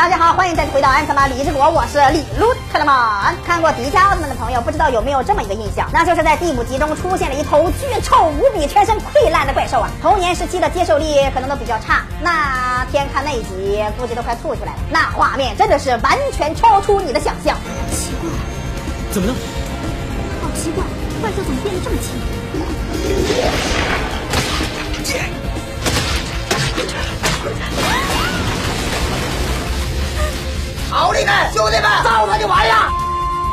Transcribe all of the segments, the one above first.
大家好，欢迎再次回到安特玛李之国，我是李路特勒曼。看过迪迦奥特曼的朋友，不知道有没有这么一个印象，那就是在第五集中出现了一头巨臭无比、全身溃烂的怪兽啊。童年时期的接受力可能都比较差，那天看那一集估计都快吐出来了，那画面真的是完全超出你的想象。奇怪，怎么了？好奇怪，怪兽怎么变得这么轻？奥利给，兄弟们，造他就完了！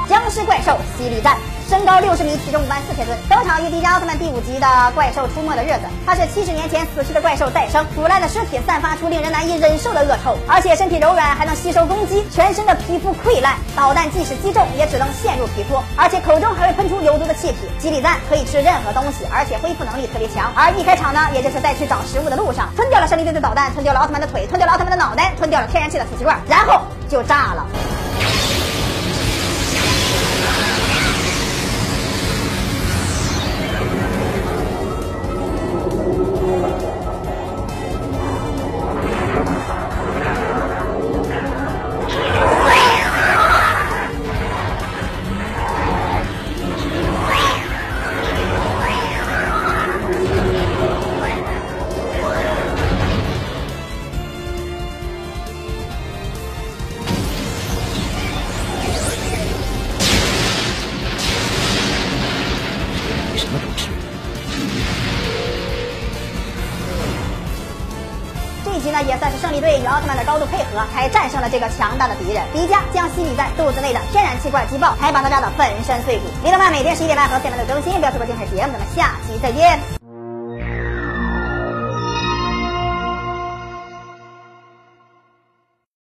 僵尸怪兽犀利战。身高六十米，体重五万四千吨，登场于迪迦奥特曼第五集的怪兽出没的日子。它是七十年前死去的怪兽再生，腐烂的尸体散发出令人难以忍受的恶臭，而且身体柔软，还能吸收攻击，全身的皮肤溃烂，导弹即使击中也只能陷入皮肤，而且口中还会喷出有毒的气体。吉里赞可以吃任何东西，而且恢复能力特别强。而一开场呢，也就是在去找食物的路上，吞掉了胜利队的导弹，吞掉了奥特曼的腿，吞掉了奥特曼的脑袋，吞掉了天然气的储气罐，然后就炸了。什么都是。这一集呢，也算是胜利队与奥特曼的高度配合，才战胜了这个强大的敌人。迪迦将吸引在肚子内的天然气罐击爆，才把他炸得粉身碎骨。李德曼每天十一点半和四点半的更新，不要错过精彩节目。咱们下期再见。